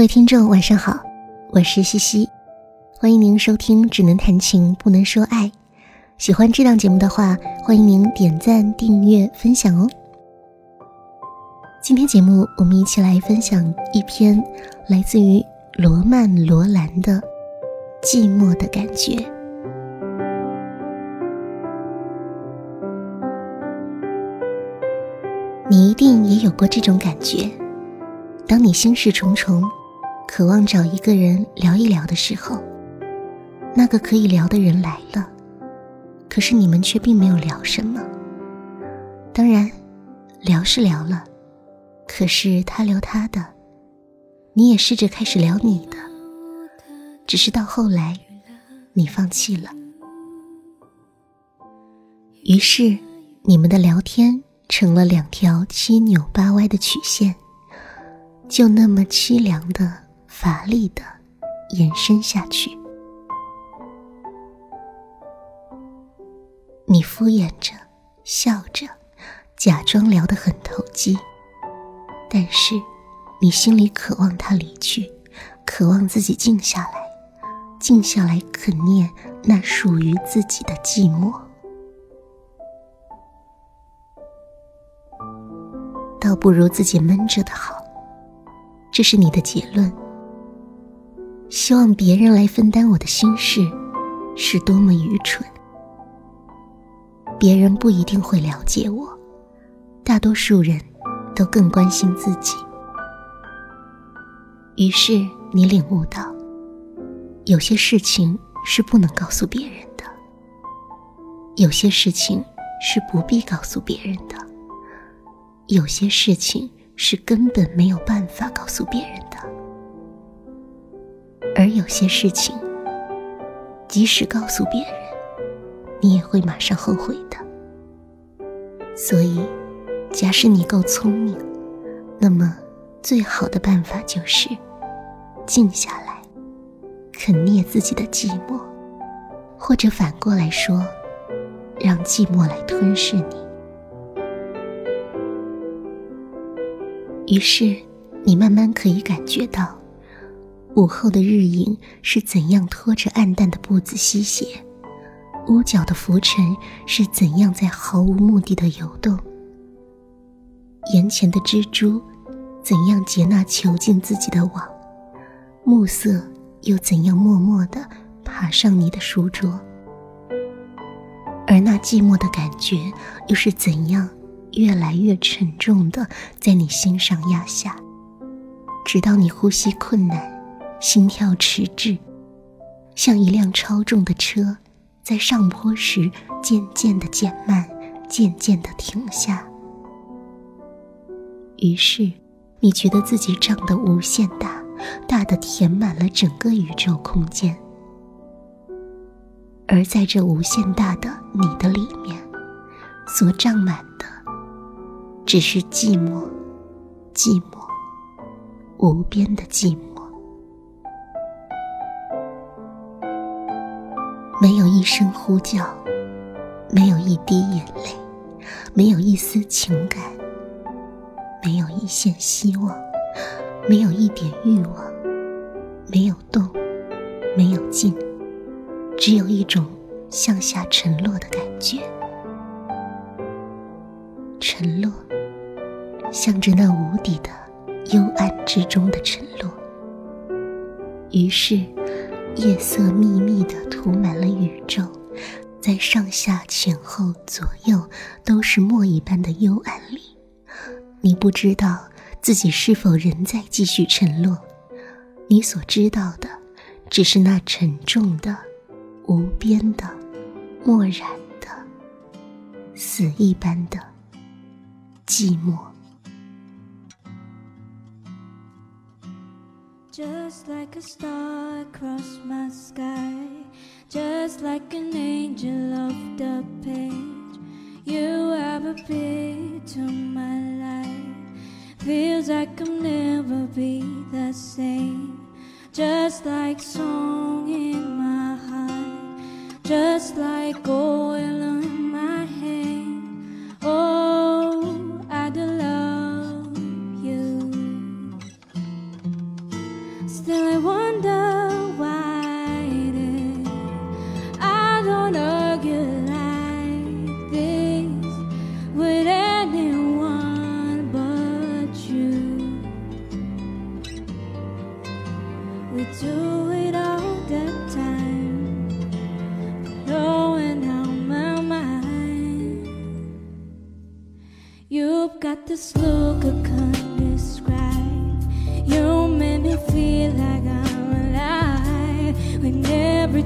各位听众，晚上好，我是西西，欢迎您收听《只能谈情不能说爱》。喜欢这档节目的话，欢迎您点赞、订阅、分享哦。今天节目，我们一起来分享一篇来自于罗曼·罗兰的《寂寞的感觉》。你一定也有过这种感觉，当你心事重重，渴望找一个人聊一聊的时候，那个可以聊的人来了，可是你们却并没有聊什么。当然，聊是聊了。可是他聊他的，你也试着开始聊你的，只是到后来，你放弃了。于是，你们的聊天成了两条七扭八歪的曲线，就那么凄凉的、乏力的延伸下去。你敷衍着，笑着，假装聊得很投机。但是，你心里渴望他离去，渴望自己静下来，静下来肯念那属于自己的寂寞，倒不如自己闷着的好。这是你的结论。希望别人来分担我的心事，是多么愚蠢。别人不一定会了解我，大多数人。都更关心自己，于是你领悟到，有些事情是不能告诉别人的，有些事情是不必告诉别人的，有些事情是根本没有办法告诉别人的，而有些事情，即使告诉别人，你也会马上后悔的。所以。假使你够聪明，那么最好的办法就是静下来，肯灭自己的寂寞，或者反过来说，让寂寞来吞噬你。于是，你慢慢可以感觉到，午后的日影是怎样拖着暗淡的步子西斜，屋角的浮尘是怎样在毫无目的的游动。眼前的蜘蛛，怎样结那囚禁自己的网？暮色又怎样默默地爬上你的书桌？而那寂寞的感觉，又是怎样越来越沉重的在你心上压下，直到你呼吸困难，心跳迟滞，像一辆超重的车，在上坡时渐渐的减慢，渐渐的停下。于是，你觉得自己胀得无限大，大的填满了整个宇宙空间。而在这无限大的你的里面，所胀满的，只是寂寞，寂寞，无边的寂寞。没有一声呼叫，没有一滴眼泪，没有一丝情感。没有一线希望，没有一点欲望，没有动，没有静，只有一种向下沉落的感觉。沉落，向着那无底的幽暗之中的沉落。于是，夜色密密的涂满了宇宙，在上下前后左右都是墨一般的幽暗里。你不知道自己是否仍在继续沉落，你所知道的，只是那沉重的、无边的、漠然的、死一般的寂寞。Just like a star across my sky, just like an angel off the page, you have appeared to my life. Feels like I'll never be the same. Just like song in my heart, just like gold.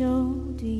shoulder.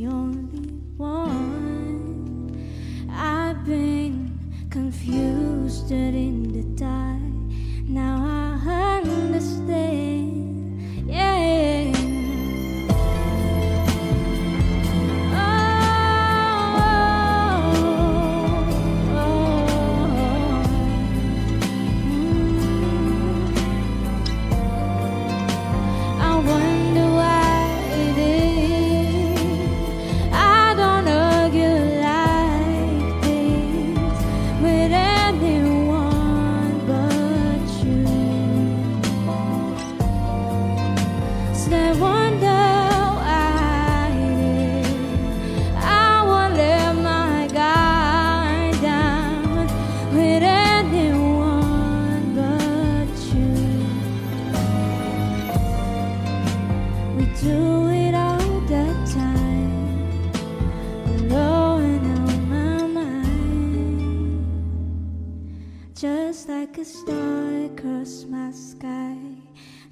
Just like a star across my sky,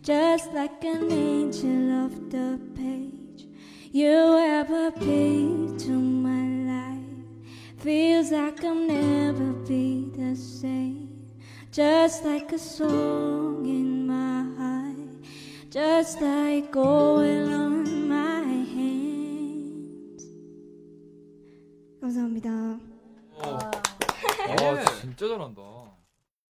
just like an angel off the page. You ever be to my life. Feels like I'll never be the same. Just like a song in my heart, just like oil on my hands. 감사합니다. 와, 진짜 잘한다.